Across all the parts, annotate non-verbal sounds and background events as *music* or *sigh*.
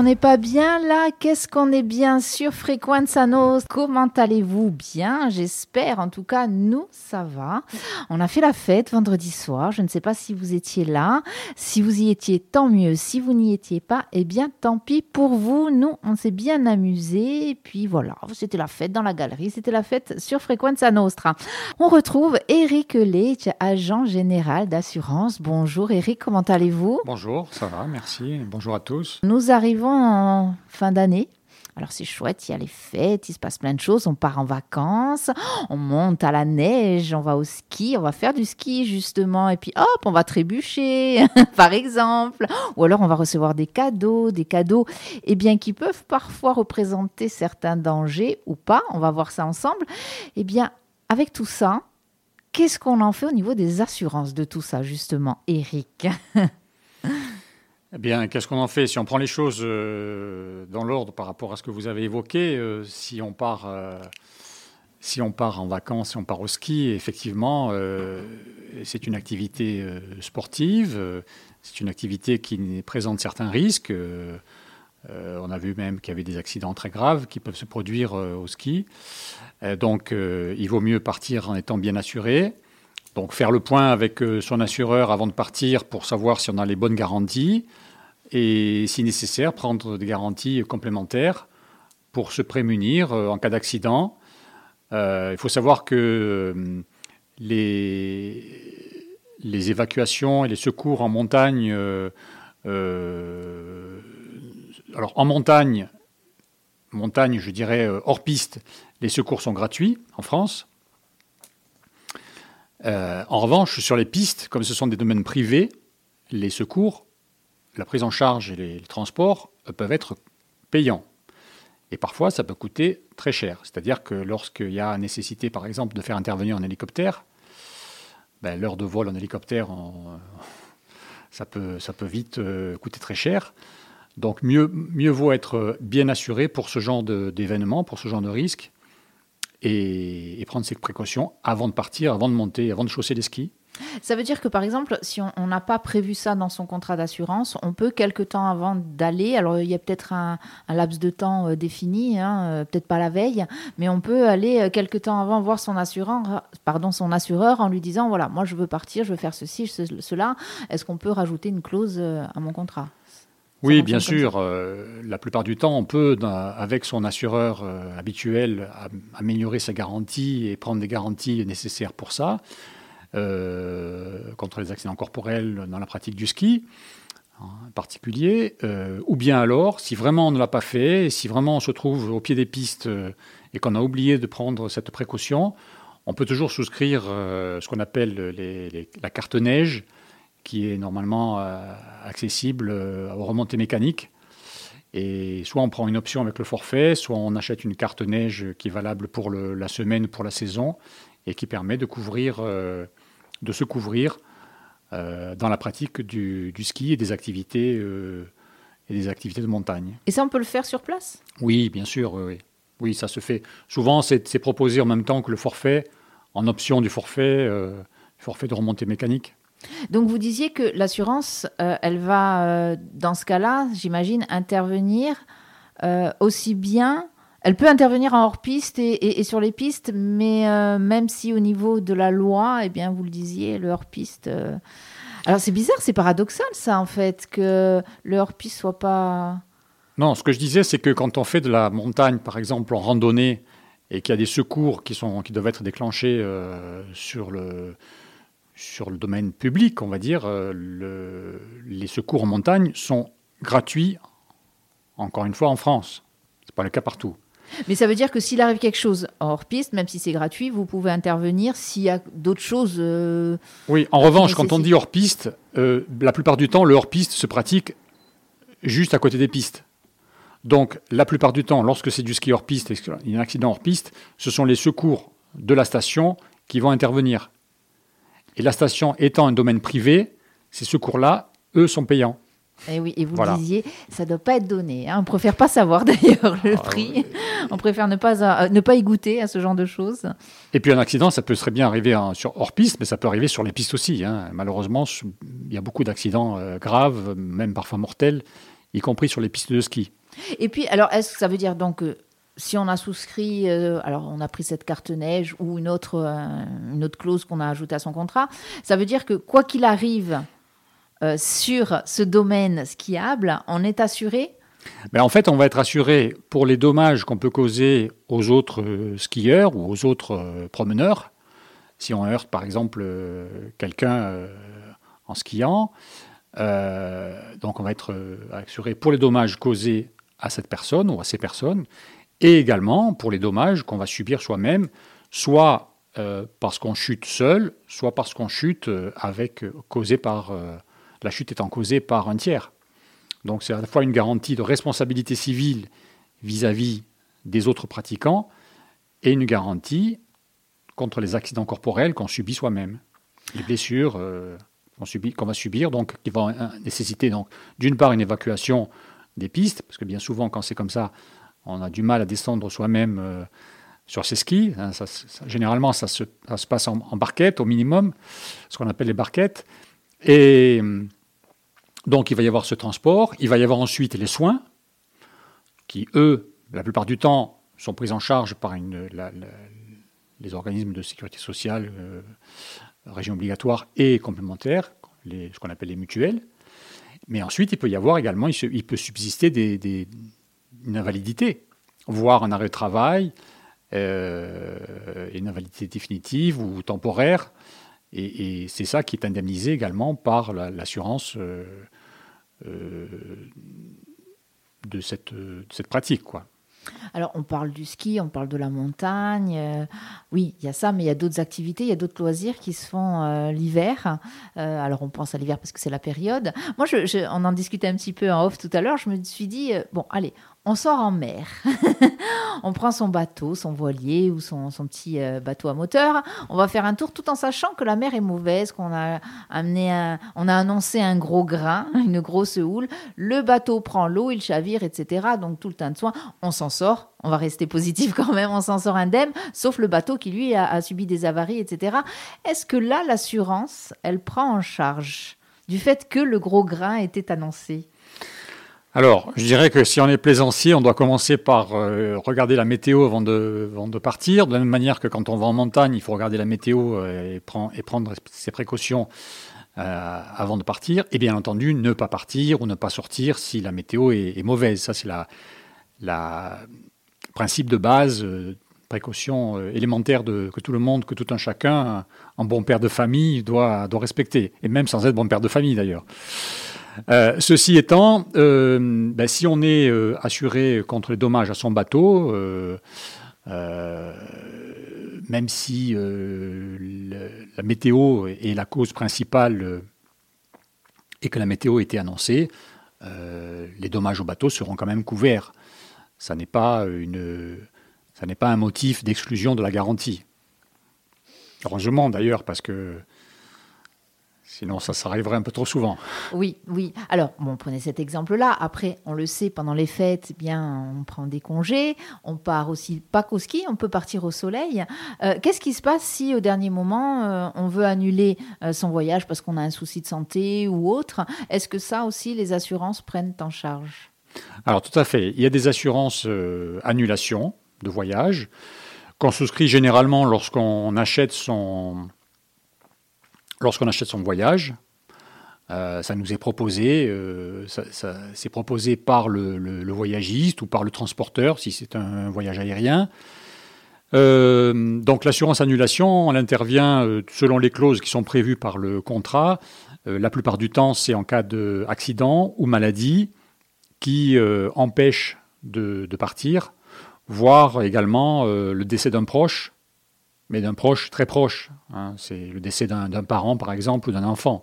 on n'est pas bien là Qu'est-ce qu'on est bien sur Frequenza Nostra? Comment allez-vous Bien, j'espère. En tout cas, nous, ça va. On a fait la fête vendredi soir. Je ne sais pas si vous étiez là. Si vous y étiez, tant mieux. Si vous n'y étiez pas, eh bien, tant pis pour vous. Nous, on s'est bien amusé. Et puis voilà, c'était la fête dans la galerie. C'était la fête sur Frequenza Nostra. On retrouve Eric Leitch, agent général d'assurance. Bonjour Eric, comment allez-vous? Bonjour, ça va, merci. Bonjour à tous. Nous arrivons fin d'année. Alors c'est chouette, il y a les fêtes, il se passe plein de choses, on part en vacances, *gasps* on monte à la neige, on va au ski, on va faire du ski justement, et puis hop, on va trébucher, *laughs* par exemple, ou alors on va recevoir des cadeaux, des cadeaux, eh bien qui peuvent parfois représenter certains dangers ou pas, on va voir ça ensemble. Eh bien, avec tout ça, qu'est-ce qu'on en fait au niveau des assurances de tout ça justement, Eric *laughs* Eh bien, qu'est-ce qu'on en fait Si on prend les choses euh, dans l'ordre par rapport à ce que vous avez évoqué, euh, si, on part, euh, si on part en vacances, si on part au ski, effectivement, c'est une activité sportive, c'est une activité qui présente certains risques. on a vu même qu'il y avait des accidents très graves qui peuvent se produire au ski. donc, il vaut mieux partir en étant bien assuré. Donc faire le point avec son assureur avant de partir pour savoir si on a les bonnes garanties et si nécessaire prendre des garanties complémentaires pour se prémunir en cas d'accident. il faut savoir que les, les, évacuations et les secours en montagne, alors en montagne, montagne je dirais hors piste, les secours sont gratuits en France. Euh, en revanche, sur les pistes, comme ce sont des domaines privés, les secours, la prise en charge et les, transports peuvent être payants. Et parfois, ça peut coûter très cher. C'est-à-dire que lorsqu'il y a nécessité, par exemple, de faire intervenir un hélicoptère, ben, l'heure de vol en hélicoptère, ça, peut, ça peut vite euh, coûter très cher. Donc mieux, vaut être bien assuré pour ce genre d'événement, pour ce genre de risque, et, prendre ses précautions avant de partir, avant de monter, avant de chausser les skis. Ça veut dire que par exemple, si on n'a pas prévu ça dans son contrat d'assurance, on peut quelque temps avant d'aller, alors il y a peut-être un, laps de temps euh, défini, hein, euh, peut-être pas la veille, mais on peut aller euh, quelque temps avant voir son assureur, pardon, son assureur en lui disant voilà, moi je veux partir, je veux faire ceci, cela. Est-ce qu'on peut rajouter une clause à mon contrat? Oui, bien sûr. Euh, la plupart du temps, on peut, avec son assureur euh, habituel, améliorer sa garantie et prendre des garanties nécessaires pour ça, contre les accidents corporels dans la pratique du ski en particulier. ou bien alors, si vraiment on ne l'a pas fait, et si vraiment on se trouve au pied des pistes et qu'on a oublié de prendre cette précaution, on peut toujours souscrire ce qu'on appelle la carte neige qui est normalement euh, accessible euh, aux remontées mécaniques. Et soit on prend une option avec le forfait, soit on achète une carte neige qui est valable pour la semaine, pour la saison, et qui permet de, couvrir, euh, de se couvrir dans la pratique du, ski et des activités et des activités de montagne. Et ça, on peut le faire sur place? Oui, bien sûr. Oui, oui. ça se fait. Souvent, c'est proposé en même temps que le forfait, en option du forfait, forfait de remontée mécanique. Donc vous disiez que l'assurance, euh, elle va, euh, dans ce cas-là, j'imagine, intervenir euh, aussi bien. Elle peut intervenir en hors-piste et, sur les pistes, mais même si au niveau de la loi, eh bien, vous le disiez, le hors-piste. Alors c'est bizarre, c'est paradoxal ça en fait, que le hors-piste soit pas. Non, ce que je disais, c'est que quand on fait de la montagne, par exemple, en randonnée, et qu'il y a des secours qui, sont, qui doivent être déclenchés sur le, sur le domaine public, on va dire, euh, les secours en montagne sont gratuits, encore une fois, en France. Ce n'est pas le cas partout. Mais ça veut dire que s'il arrive quelque chose hors piste, même si c'est gratuit, vous pouvez intervenir s'il y a d'autres choses. Euh, oui, en revanche, quand on dit hors piste, euh, la plupart du temps, le hors piste se pratique juste à côté des pistes. Donc, la plupart du temps, lorsque c'est du ski hors piste et qu'il y a un accident hors piste, ce sont les secours de la station qui vont intervenir. Et la station étant un domaine privé, ces secours-là, eux, sont payants. Et eh oui, et vous le disiez, ça ne doit pas être donné. Hein. On préfère pas savoir *laughs* d'ailleurs le ah, prix. On préfère ne pas, euh, ne pas y goûter à ce genre de choses. Et puis un accident, ça peut très bien arriver sur hors piste, mais ça peut arriver sur les pistes aussi. Hein. Malheureusement, il y a beaucoup d'accidents euh, graves, même parfois mortels, y compris sur les pistes de ski. Et puis, alors, est-ce que ça veut dire donc que si on a souscrit, euh, alors on a pris cette carte neige ou une autre, euh, une autre clause qu'on a ajoutée à son contrat, ça veut dire que quoi qu'il arrive euh, sur ce domaine skiable, on est assuré ben en fait, on va être assuré pour les dommages qu'on peut causer aux autres skieurs ou aux autres promeneurs. Si on heurte par exemple quelqu'un en skiant, donc on va être assuré pour les dommages causés à cette personne ou à ces personnes et également pour les dommages qu'on va subir soi-même, soit euh, parce qu'on chute seul, soit parce qu'on chute euh, avec euh, causé par la chute étant causée par un tiers. Donc c'est à la fois une garantie de responsabilité civile vis-à-vis des autres pratiquants et une garantie contre les accidents corporels qu'on subit soi-même, les blessures qu'on va subir, donc qui vont nécessiter donc d'une part une évacuation des pistes, parce que bien souvent quand c'est comme ça, on a du mal à descendre soi-même euh, sur ses skis. Hein, généralement, ça se, passe en, barquette au minimum, ce qu'on appelle les barquettes. Et donc, il va y avoir ce transport. Il va y avoir ensuite les soins, qui, eux, la plupart du temps, sont pris en charge par les organismes de sécurité sociale, euh, région obligatoire et complémentaire, ce qu'on appelle les mutuelles. Mais ensuite, il peut y avoir également, il, peut subsister des, une invalidité, voire un arrêt de travail, euh, une invalidité définitive ou temporaire. Et, c'est ça qui est indemnisé également par l'assurance euh, euh, de, cette, pratique. Quoi. Alors, on parle du ski, on parle de la montagne. Euh, oui, il y a ça, mais il y a d'autres activités, il y a d'autres loisirs qui se font l'hiver. Alors, on pense à l'hiver parce que c'est la période. Moi, on en discutait un petit peu en off tout à l'heure. Je me suis dit, bon, allez, on sort en mer. *laughs* on prend son bateau, son voilier ou son, petit euh, bateau à moteur. On va faire un tour tout en sachant que la mer est mauvaise, qu'on a amené on a annoncé un gros grain, *laughs* une grosse houle. Le bateau prend l'eau, il chavire, etc. Donc tout le temps de soin, on s'en sort. On va rester positif *laughs* quand même, on s'en sort indemne, sauf le bateau qui lui a, a subi des avaries, etc. Est-ce que là, l'assurance, elle prend en charge du fait que le gros grain était annoncé? Alors, je dirais que si on est plaisancier, on doit commencer par euh, regarder la météo avant de, partir. De la même manière que quand on va en montagne, il faut regarder la météo euh, et, prendre ses précautions euh, avant de partir. Et bien entendu, ne pas partir ou ne pas sortir si la météo est, mauvaise. Ça, c'est la, principe de base, précaution élémentaire que tout le monde, que tout un chacun, un bon père de famille, doit respecter. Et même sans être bon père de famille d'ailleurs. Euh, ceci étant, euh, ben, si on est euh, assuré contre les dommages à son bateau, même si la météo est la cause principale et que la météo était annoncée, les dommages au bateau seront quand même couverts. Ça n'est pas, une, ça n'est pas un motif d'exclusion de la garantie. Heureusement d'ailleurs, parce que Sinon, ça s'arriverait un peu trop souvent. Oui, oui. Alors, bon, prenez cet exemple-là. Après, on le sait, pendant les fêtes, eh bien, on prend des congés. On part aussi, pas qu'au ski, on peut partir au soleil. Euh, qu'est-ce qui se passe si, au dernier moment, euh, on veut annuler euh, son voyage parce qu'on a un souci de santé ou autre? Est-ce que ça aussi, les assurances prennent en charge? Alors, tout à fait. Il y a des assurances annulation de voyage qu'on souscrit généralement lorsqu'on achète son lorsqu'on achète son voyage, euh, ça nous est proposé, euh, c'est proposé par le, voyagiste ou par le transporteur si c'est un voyage aérien. Euh, donc l'assurance annulation, elle intervient selon les clauses qui sont prévues par le contrat. la plupart du temps, c'est en cas d'accident ou maladie qui empêche de, de, partir, voire également le décès d'un proche mais d'un proche très proche. Hein. C'est le décès d'un parent, par exemple, ou d'un enfant.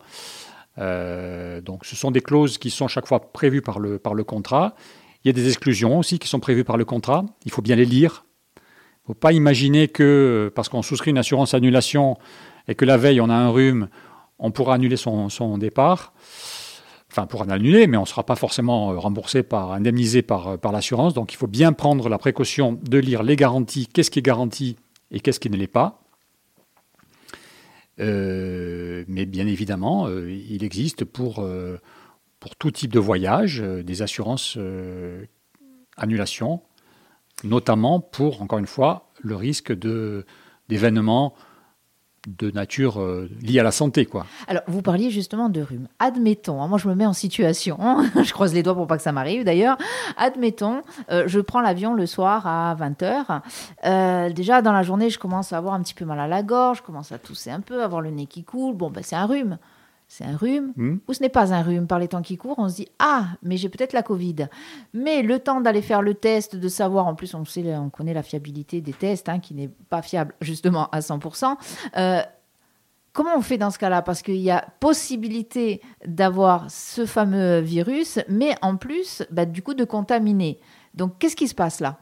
Euh, donc ce sont des clauses qui sont chaque fois prévues par le, contrat. Il y a des exclusions aussi qui sont prévues par le contrat. Il faut bien les lire. Il ne faut pas imaginer que parce qu'on souscrit une assurance annulation et que la veille on a un rhume, on pourra annuler son, départ. Enfin, on pourra l'annuler, mais on ne sera pas forcément remboursé par, indemnisé par, par l'assurance. Donc il faut bien prendre la précaution de lire les garanties, qu'est-ce qui est garanti et qu'est-ce qui ne l'est pas? Euh, mais bien évidemment, euh, il existe pour, euh, pour tout type de voyage des assurances annulation, notamment pour, encore une fois, le risque d'événements de nature euh, liée à la santé. Quoi. Alors, vous parliez justement de rhume. Admettons, hein, moi je me mets en situation, *laughs* je croise les doigts pour pas que ça m'arrive d'ailleurs. Admettons, euh, je prends l'avion le soir à 20h. Euh, déjà, dans la journée, je commence à avoir un petit peu mal à la gorge, je commence à tousser un peu, avoir le nez qui coule. Bon, ben, c'est un rhume c'est un rhume hmm. ou ce n'est pas un rhume? Par les temps qui courent, on se dit ah mais j'ai peut-être la Covid. Mais le temps d'aller faire le test, de savoir, en plus on sait, on connaît la fiabilité des tests, hein, qui n'est pas fiable justement à 100%. Euh, comment on fait dans ce cas-là? Parce qu'il y a possibilité d'avoir ce fameux virus, mais en plus, bah, du coup, de contaminer. Donc qu'est-ce qui se passe là?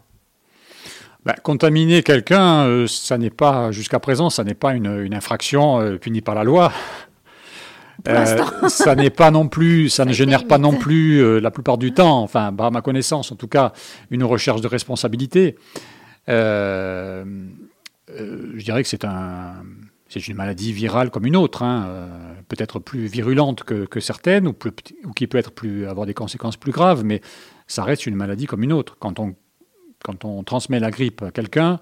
Bah, contaminer quelqu'un, euh, ça n'est pas, jusqu'à présent, ça n'est pas une, infraction euh, punie par la loi. Euh, *laughs* ça n'est pas non plus, ça, ne génère pas non plus euh, la plupart du temps, enfin, à ma connaissance en tout cas, une recherche de responsabilité. Euh, je dirais que c'est un, c'est une maladie virale comme une autre, hein, peut-être plus virulente que, certaines, ou, plus, ou, qui peut être plus, avoir des conséquences plus graves, mais ça reste une maladie comme une autre. Quand on, quand on transmet la grippe à quelqu'un,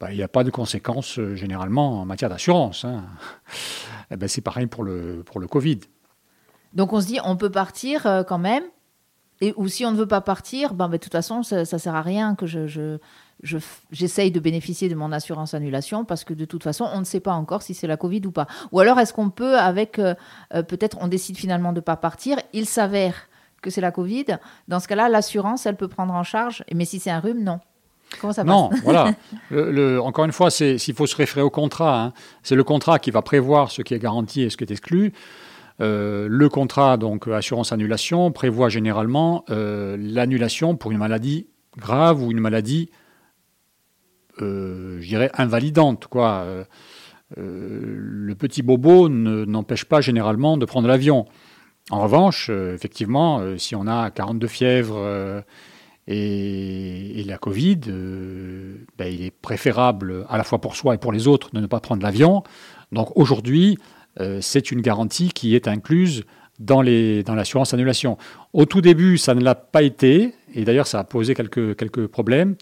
bah, il n'y a pas de conséquences généralement en matière d'assurance. Hein. Eh ben, c'est pareil pour le, Covid. Donc on se dit, on peut partir euh, quand même, et, ou si on ne veut pas partir, ben, ben de toute façon, ça ne sert à rien que je, j'essaye de bénéficier de mon assurance annulation parce que de toute façon, on ne sait pas encore si c'est la Covid ou pas. Ou alors, est-ce qu'on peut, avec, euh, euh, peut-être, on décide finalement de ne pas partir, il s'avère que c'est la Covid, dans ce cas-là, l'assurance, elle peut prendre en charge, mais si c'est un rhume, non. Comment ça non, voilà. *laughs* Le, encore une fois, s'il faut se référer au contrat, hein, c'est le contrat qui va prévoir ce qui est garanti et ce qui est exclu. Euh, le contrat, donc assurance annulation, prévoit généralement euh, l'annulation pour une maladie grave ou une maladie, euh, je dirais, invalidante. Quoi. le petit bobo n'empêche pas généralement de prendre l'avion. En revanche, effectivement, si on a 42 fièvres et, la Covid, euh, ben, il est préférable à la fois pour soi et pour les autres de ne pas prendre l'avion. Donc aujourd'hui, euh, c'est une garantie qui est incluse dans, dans l'assurance annulation. Au tout début, ça ne l'a pas été, et d'ailleurs ça a posé quelques, quelques problèmes,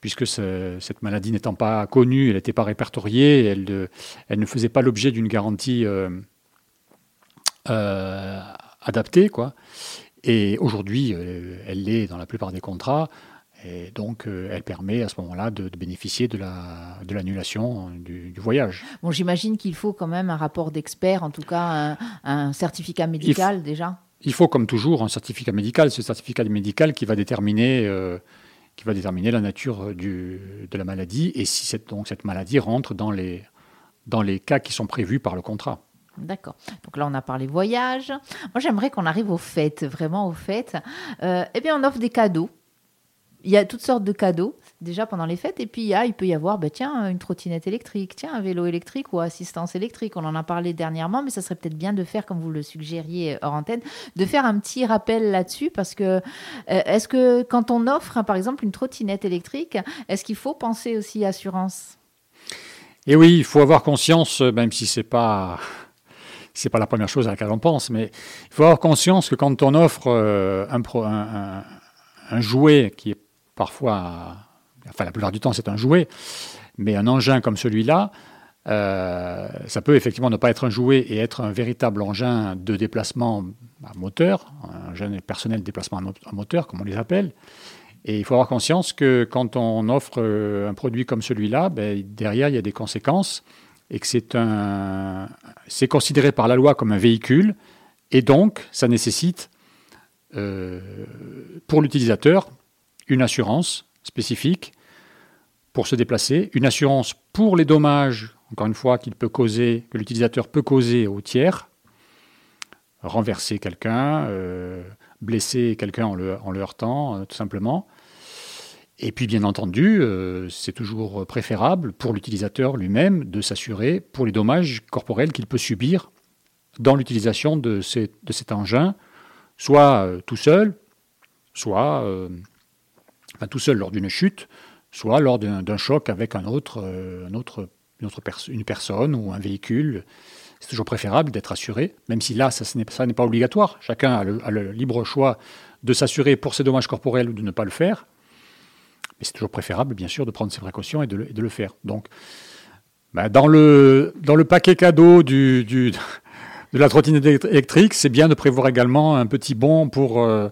puisque cette maladie n'étant pas connue, elle n'était pas répertoriée, elle, elle, ne faisait pas l'objet d'une garantie euh, adaptée. Quoi. Et aujourd'hui, euh, elle l'est dans la plupart des contrats. Et donc, euh, elle permet à ce moment-là de, bénéficier de l'annulation la, de du, voyage. Bon, j'imagine qu'il faut quand même un rapport d'expert, en tout cas un, certificat médical déjà. Il faut, comme toujours, un certificat médical. Ce certificat médical qui va déterminer, euh, qui va déterminer la nature du, de la maladie et si cette, donc, cette maladie rentre dans les, dans les cas qui sont prévus par le contrat. D'accord. Donc là, on a parlé voyage. Moi, j'aimerais qu'on arrive aux fêtes, vraiment aux fêtes. Euh, eh bien, on offre des cadeaux. Il y a toutes sortes de cadeaux déjà pendant les fêtes. Et puis, il, peut y avoir, ben, tiens, une trottinette électrique, tiens, un vélo électrique ou assistance électrique. On en a parlé dernièrement, mais ça serait peut-être bien de faire, comme vous le suggériez hors antenne, de faire un petit rappel là-dessus. Parce que, euh, est-ce que quand on offre, hein, par exemple, une trottinette électrique, est-ce qu'il faut penser aussi assurance? Et oui, il faut avoir conscience, même si c'est pas c'est pas la première chose à laquelle on pense, mais il faut avoir conscience que quand on offre euh, un, jouet qui est parfois, enfin la plupart du temps c'est un jouet, mais un engin comme celui-là, euh, ça peut effectivement ne pas être un jouet et être un véritable engin de déplacement à moteur, un engin personnel de déplacement à moteur, comme on les appelle. Et il faut avoir conscience que quand on offre euh, un produit comme celui-là, ben, derrière, il y a des conséquences et que c'est un, c'est considéré par la loi comme un véhicule, et donc ça nécessite euh, pour l'utilisateur une assurance spécifique pour se déplacer, une assurance pour les dommages, encore une fois, qu'il peut causer, que l'utilisateur peut causer au tiers, renverser quelqu'un, euh, blesser quelqu'un en le, heurtant, euh, tout simplement, et puis, bien entendu, euh, c'est toujours préférable pour l'utilisateur lui-même de s'assurer pour les dommages corporels qu'il peut subir dans l'utilisation de, cet engin, soit euh, tout seul, soit euh, tout seul lors d'une chute, soit lors d'un choc avec un autre, un autre, une, autre une personne ou un véhicule. c'est toujours préférable d'être assuré, même si là, ça, n'est pas obligatoire. Chacun a le, libre choix de s'assurer pour ses dommages corporels ou de ne pas le faire. Mais c'est toujours préférable, bien sûr, de prendre ses précautions et de le, faire. Donc, bah, dans, le, dans le paquet cadeau du, du de la trottinette électrique, c'est bien de prévoir également un petit bon pour euh,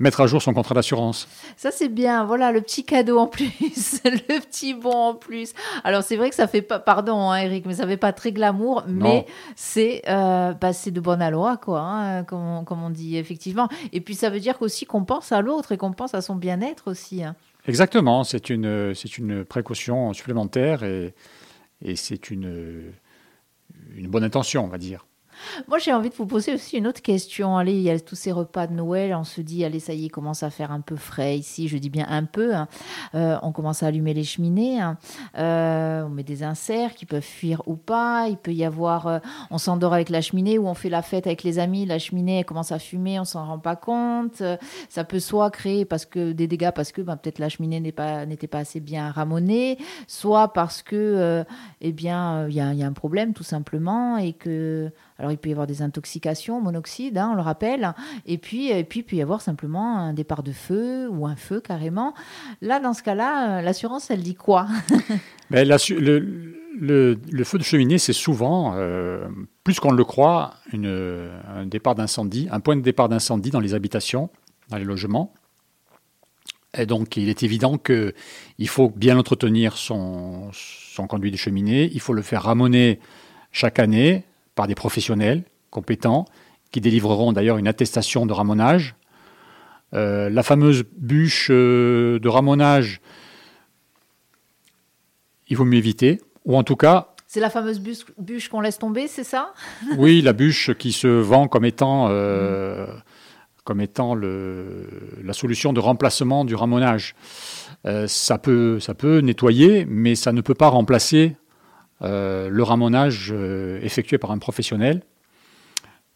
mettre à jour son contrat d'assurance. Ça, c'est bien. Voilà, le petit cadeau en plus, *laughs* le petit bon en plus. Alors, c'est vrai que ça fait pas, pardon, hein, Eric, mais ça fait pas très glamour, mais c'est euh, bah, de bonne loi, quoi, hein, comme, on, comme, on, dit, effectivement. Et puis, ça veut dire aussi qu'on pense à l'autre et qu'on pense à son bien-être aussi. Hein. Exactement. C'est une, c'est une précaution supplémentaire et, et c'est une, une bonne intention, on va dire. Moi, j'ai envie de vous poser aussi une autre question. Allez, il y a tous ces repas de Noël. On se dit, allez, ça y est, commence à faire un peu frais ici. Je dis bien un peu. Hein. Euh, on commence à allumer les cheminées. Hein. Euh, on met des inserts qui peuvent fuir ou pas. Il peut y avoir, euh, on s'endort avec la cheminée ou on fait la fête avec les amis. La cheminée commence à fumer, on s'en rend pas compte. ça peut soit créer parce que des dégâts parce que ben, peut-être la cheminée n'était pas assez bien ramonée, soit parce que eh bien il y, y, a un problème tout simplement et que alors, il peut y avoir des intoxications, monoxyde, hein, on le rappelle. Et puis, il peut y avoir simplement un départ de feu ou un feu carrément. Là, dans ce cas-là, euh, l'assurance, elle dit quoi? *laughs* Ben, le, feu de cheminée, c'est souvent, euh, plus qu'on le croit, un point de départ d'incendie dans les habitations, dans les logements. Et donc, il est évident qu'il faut bien entretenir son, son conduit de cheminée, il faut le faire ramoner chaque année par des professionnels compétents qui délivreront d'ailleurs une attestation de ramonage. Euh, la fameuse bûche euh, de ramonage, il vaut mieux éviter, ou en tout cas... C'est la fameuse bûche, qu'on laisse tomber, c'est ça? *laughs* Oui, la bûche qui se vend comme étant, euh, comme étant le, la solution de remplacement du ramonage. ça, peut, ça peut nettoyer, mais ça ne peut pas remplacer le ramonage euh, effectué par un professionnel.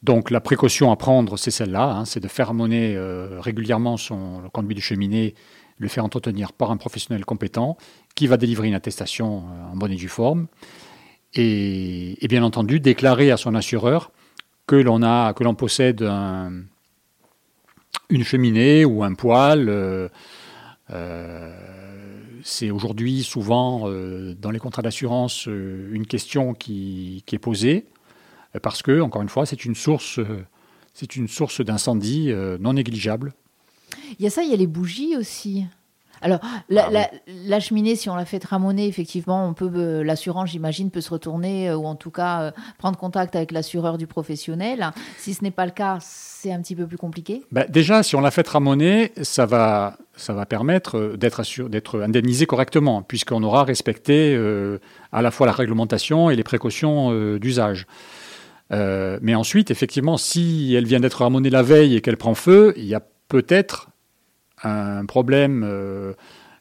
Donc la précaution à prendre, c'est celle-là, hein, c'est de faire ramoner euh, régulièrement son conduit de cheminée, le faire entretenir par un professionnel compétent qui va délivrer une attestation en bonne et due forme. Et, bien entendu, déclarer à son assureur que l'on a, que l'on possède une cheminée ou un poêle c'est aujourd'hui souvent euh, dans les contrats d'assurance euh, une question qui, est posée euh, parce que, encore une fois, c'est une source, c'est une source d'incendie non négligeable. Il y a ça, il y a les bougies aussi. Alors, la, ah cheminée, si on la fait ramoner, effectivement, on peut, euh, l'assurance, j'imagine, peut se retourner euh, ou en tout cas euh, prendre contact avec l'assureur du professionnel. Si ce n'est pas le cas, c'est un petit peu plus compliqué. Bah, déjà, si on la fait ramoner, ça va, ça va permettre d'être, d'être indemnisé correctement, puisqu'on aura respecté à la fois la réglementation et les précautions d'usage. mais ensuite, effectivement, si elle vient d'être ramonée la veille et qu'elle prend feu, il y a peut-être un problème euh,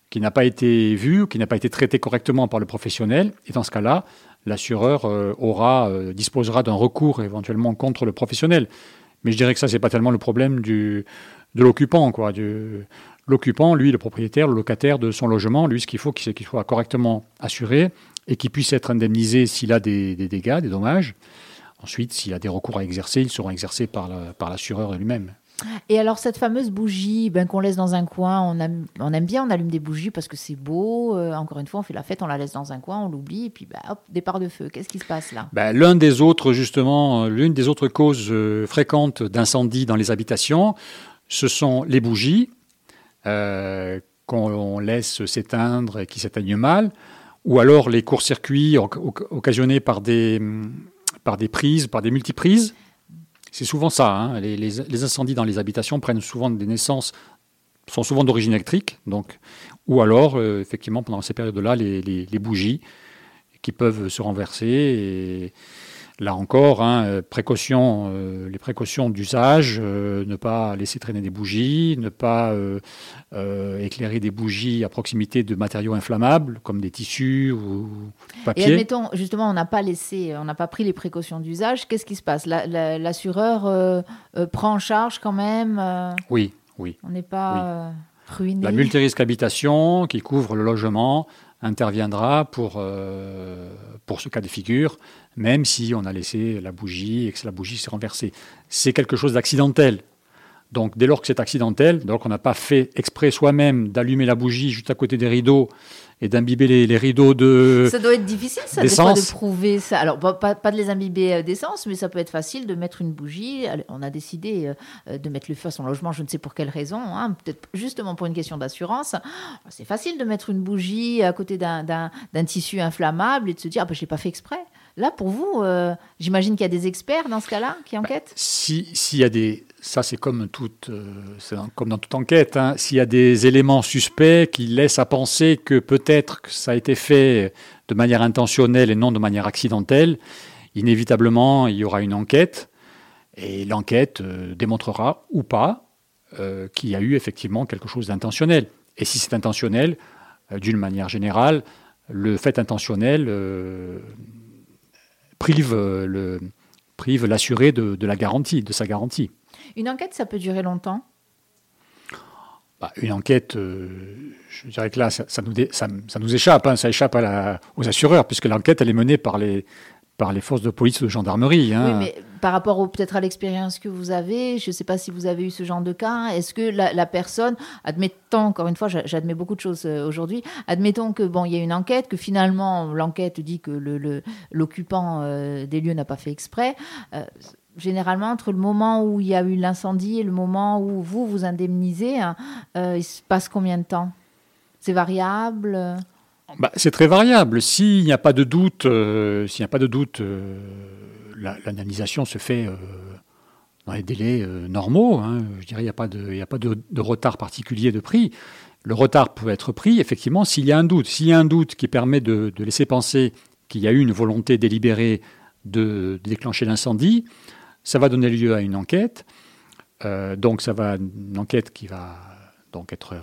qui n'a pas été vu, qui n'a pas été traité correctement par le professionnel. Et dans ce cas-là, l'assureur euh, aura, euh, disposera d'un recours éventuellement contre le professionnel. Mais je dirais que ça, c'est pas tellement le problème du, de l'occupant. Quoi, l'occupant, lui, le propriétaire, le locataire de son logement, lui, ce qu'il faut, c'est qu'il soit correctement assuré et qu'il puisse être indemnisé s'il a des, dégâts, des dommages. Ensuite, s'il a des recours à exercer, ils seront exercés par l'assureur lui-même. Et alors cette fameuse bougie ben, qu'on laisse dans un coin, on aime, on aime bien, on allume des bougies parce que c'est beau. Euh, encore une fois, on fait la fête, on la laisse dans un coin, on l'oublie, et puis ben, hop, départ de feu. Qu'est-ce qui se passe là? Ben, des autres, justement, euh, l'une des autres causes euh, fréquentes d'incendie dans les habitations, ce sont les bougies qu'on laisse s'éteindre et qui s'éteignent mal, ou alors les courts-circuits occasionnés par des, par des prises, par des multiprises c'est souvent ça. Hein. Les, incendies dans les habitations prennent souvent des naissances, sont souvent d'origine électrique, donc, ou alors, euh, effectivement, pendant ces périodes-là, les, bougies qui peuvent se renverser. Là encore, hein, euh, précaution, euh, les précautions d'usage, euh, ne pas laisser traîner des bougies, ne pas éclairer des bougies à proximité de matériaux inflammables comme des tissus ou papier. Et admettons, justement, on n'a pas laissé, on n'a pas pris les précautions d'usage. Qu'est-ce qui se passe? L'assureur prend en charge quand même Oui, oui. On n'est pas ruiné? La multirisque habitation qui couvre le logement interviendra pour, pour ce cas de figure, même si on a laissé la bougie et que la bougie s'est renversée. C'est quelque chose d'accidentel. Donc dès lors que c'est accidentel, donc on n'a pas fait exprès soi-même d'allumer la bougie juste à côté des rideaux et d'imbiber les, rideaux de Ça doit être difficile, ça, des fois, de prouver ça. Alors, pas, pas de les imbiber euh, d'essence, mais ça peut être facile de mettre une bougie. On a décidé euh, euh, de mettre le feu à son logement, je ne sais pour quelle raison, hein, peut-être justement pour une question d'assurance. C'est facile de mettre une bougie à côté d'un tissu inflammable et de se dire, ah ben, je l'ai pas fait exprès. Là, pour vous, j'imagine qu'il y a des experts dans ce cas-là qui bah, enquêtent? S'il y a des ça c'est comme, toute, euh, comme dans toute enquête, hein. s'il y a des éléments suspects qui laissent à penser que peut-être que ça a été fait de manière intentionnelle et non de manière accidentelle, inévitablement il y aura une enquête et l'enquête euh, démontrera ou pas euh, qu'il y a eu effectivement quelque chose d'intentionnel. Et si c'est intentionnel, d'une manière générale, le fait intentionnel prive l'assuré de la garantie, de sa garantie. Une enquête, ça peut durer longtemps? Bah, Une enquête, euh, je dirais que là, ça, nous, échappe, hein, ça échappe aux assureurs, puisque l'enquête, elle est menée par les, forces de police ou de gendarmerie. Hein. Mais par rapport peut-être à l'expérience que vous avez, je ne sais pas si vous avez eu ce genre de cas, est-ce que la, personne, admettons, encore une fois, j'admets beaucoup de choses euh, aujourd'hui, admettons que bon, y a une enquête, que finalement l'enquête dit que l'occupant euh, des lieux n'a pas fait exprès généralement, entre le moment où il y a eu l'incendie et le moment où vous vous indemnisez, hein, euh, il se passe combien de temps? C'est variable? Bah, C'est très variable. S'il n'y a pas de doute, euh, doute, euh, l'indemnisation se fait dans les délais normaux. Hein. Je dirais, il n'y a pas, de, a pas de, retard particulier de prix. Le retard peut être pris, effectivement, s'il y a un doute. S'il y a un doute qui permet de, laisser penser qu'il y a eu une volonté délibérée de déclencher l'incendie, ça va donner lieu à une enquête. Euh, donc, ça va une enquête qui va donc être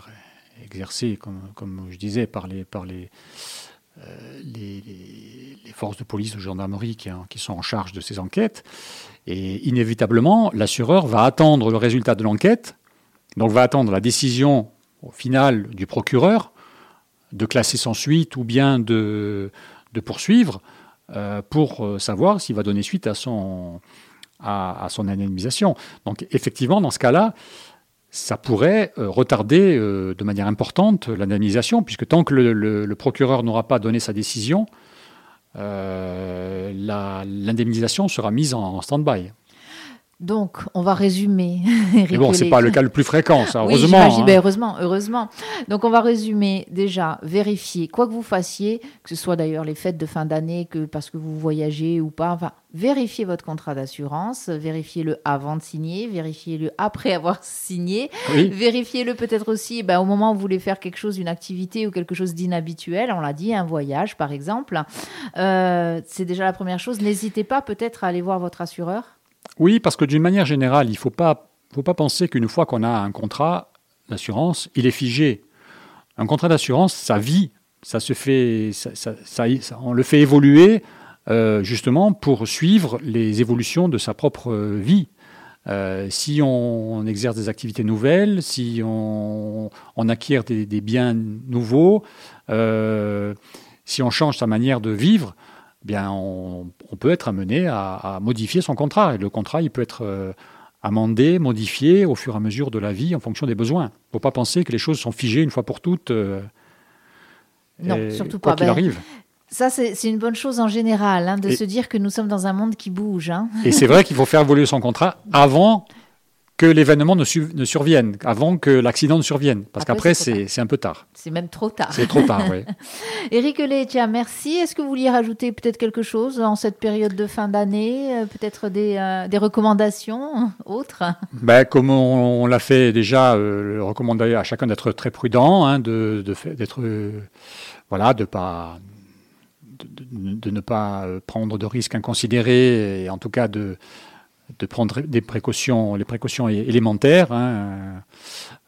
exercée, comme, je disais, par les, par les, euh, forces de police, de gendarmerie qui, qui, sont en charge de ces enquêtes. Et inévitablement, l'assureur va attendre le résultat de l'enquête, donc va attendre la décision au final du procureur de classer sans suite ou bien de, de poursuivre euh, pour savoir s'il va donner suite à son, à, son indemnisation. Donc effectivement, dans ce cas-là, ça pourrait euh, retarder euh, de manière importante l'indemnisation, puisque tant que le, procureur n'aura pas donné sa décision, euh, l'indemnisation sera mise en stand-by. Donc, on va résumer. *laughs* Mais bon, c'est pas le cas le plus fréquent, ça, heureusement. Oui, hein. ben, heureusement, heureusement. Donc, on va résumer déjà, vérifier, quoi que vous fassiez, que ce soit d'ailleurs les fêtes de fin d'année, que parce que vous voyagez ou pas, enfin, vérifiez votre contrat d'assurance, vérifiez-le avant de signer, vérifiez-le après avoir *laughs* signé, vérifiez-le peut-être aussi ben, au moment où vous voulez faire quelque chose, une activité ou quelque chose d'inhabituel, on l'a dit, un voyage par exemple. Euh, c'est déjà la première chose. N'hésitez pas peut-être à aller voir votre assureur oui, parce que d'une manière générale, il ne faut pas, penser qu'une fois qu'on a un contrat d'assurance, il est figé. Un contrat d'assurance, ça vit, ça se fait, ça, on le fait évoluer euh, justement pour suivre les évolutions de sa propre vie. Euh, si on, exerce des activités nouvelles, si on, acquiert des, biens nouveaux, euh, si on change sa manière de vivre, bien, on, peut être amené à, modifier son contrat. Et le contrat, il peut être euh, amendé, modifié au fur et à mesure de la vie en fonction des besoins. Il ne faut pas penser que les choses sont figées une fois pour toutes. Euh, non, surtout pas. Qu'il ben, arrive. Ça, c'est une bonne chose en général, hein, de se dire que nous sommes dans un monde qui bouge. Hein. Et c'est vrai qu'il faut faire évoluer son contrat avant que l'événement ne, ne, survienne, avant que l'accident ne survienne. Parce qu'après, c'est un peu tard. C'est même trop tard. C'est trop tard, oui. *laughs* Éric Letia, merci. Est-ce que vous vouliez rajouter peut-être quelque chose en cette période de fin d'année euh, Peut-être des, euh, des, recommandations *laughs* autres? Ben, Comme on, l'a fait déjà, euh, recommander à chacun d'être très prudent, hein, de, d'être, voilà, de pas de, ne pas prendre de risques inconsidérés et en tout cas de, de prendre des précautions, les précautions élémentaires, hein, euh,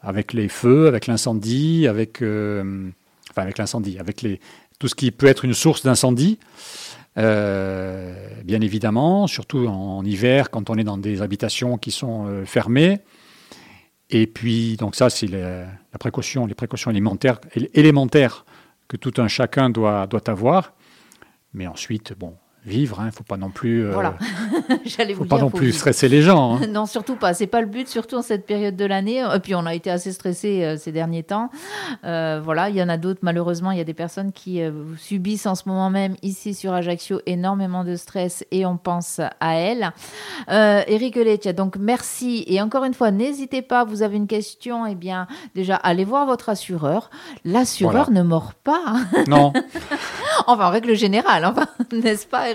avec les feux, avec l'incendie, avec, euh, avec l'incendie, avec les, tout ce qui peut être une source d'incendie. Euh, bien évidemment, surtout en, hiver, quand on est dans des habitations qui sont fermées. Et puis, donc ça, c'est la, précaution, les précautions élémentaires, élémentaires que tout un chacun doit, doit avoir. Mais ensuite, bon, vivre. Il hein, ne faut pas non plus. Euh, voilà. *laughs* J'allais vous pas non plus stresser les gens. Hein. *laughs* non, surtout pas. C'est pas le but, surtout en cette période de l'année. Et puis on a été assez stressés euh, ces derniers temps. Euh, voilà, il y en a d'autres. Malheureusement, il y a des personnes qui subissent en ce moment même ici sur Ajaccio énormément de stress et on pense à elles. Eric Letia, donc merci et encore une fois, n'hésitez pas. Vous avez une question, eh bien déjà allez voir votre assureur. L'assureur ne mord pas. Non. *laughs* enfin, en règle générale, enfin, *laughs* n'est-ce pas?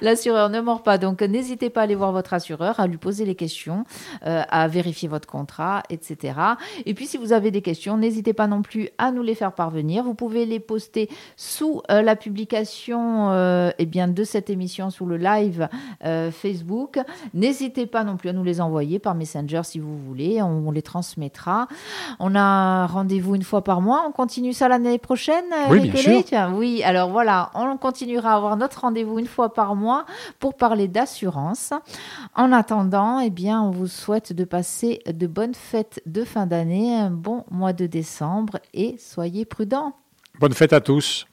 L'assureur ne mord pas, donc n'hésitez pas à aller voir votre assureur, à lui poser les questions, euh, à vérifier votre contrat, etc. Et puis si vous avez des questions, n'hésitez pas non plus à nous les faire parvenir. Vous pouvez les poster sous euh, la publication euh, eh bien, de cette émission, sous le live Facebook. N'hésitez pas non plus à nous les envoyer par Messenger si vous voulez, on, les transmettra. On a rendez-vous une fois par mois, on continue ça l'année prochaine, oui, bien sûr. Oui, alors voilà, on continuera à avoir notre rendez-vous vous une fois par mois pour parler d'assurance. En attendant, eh bien, on vous souhaite de passer de bonnes fêtes de fin d'année, un bon mois de décembre et soyez prudents. Bonne fête à tous.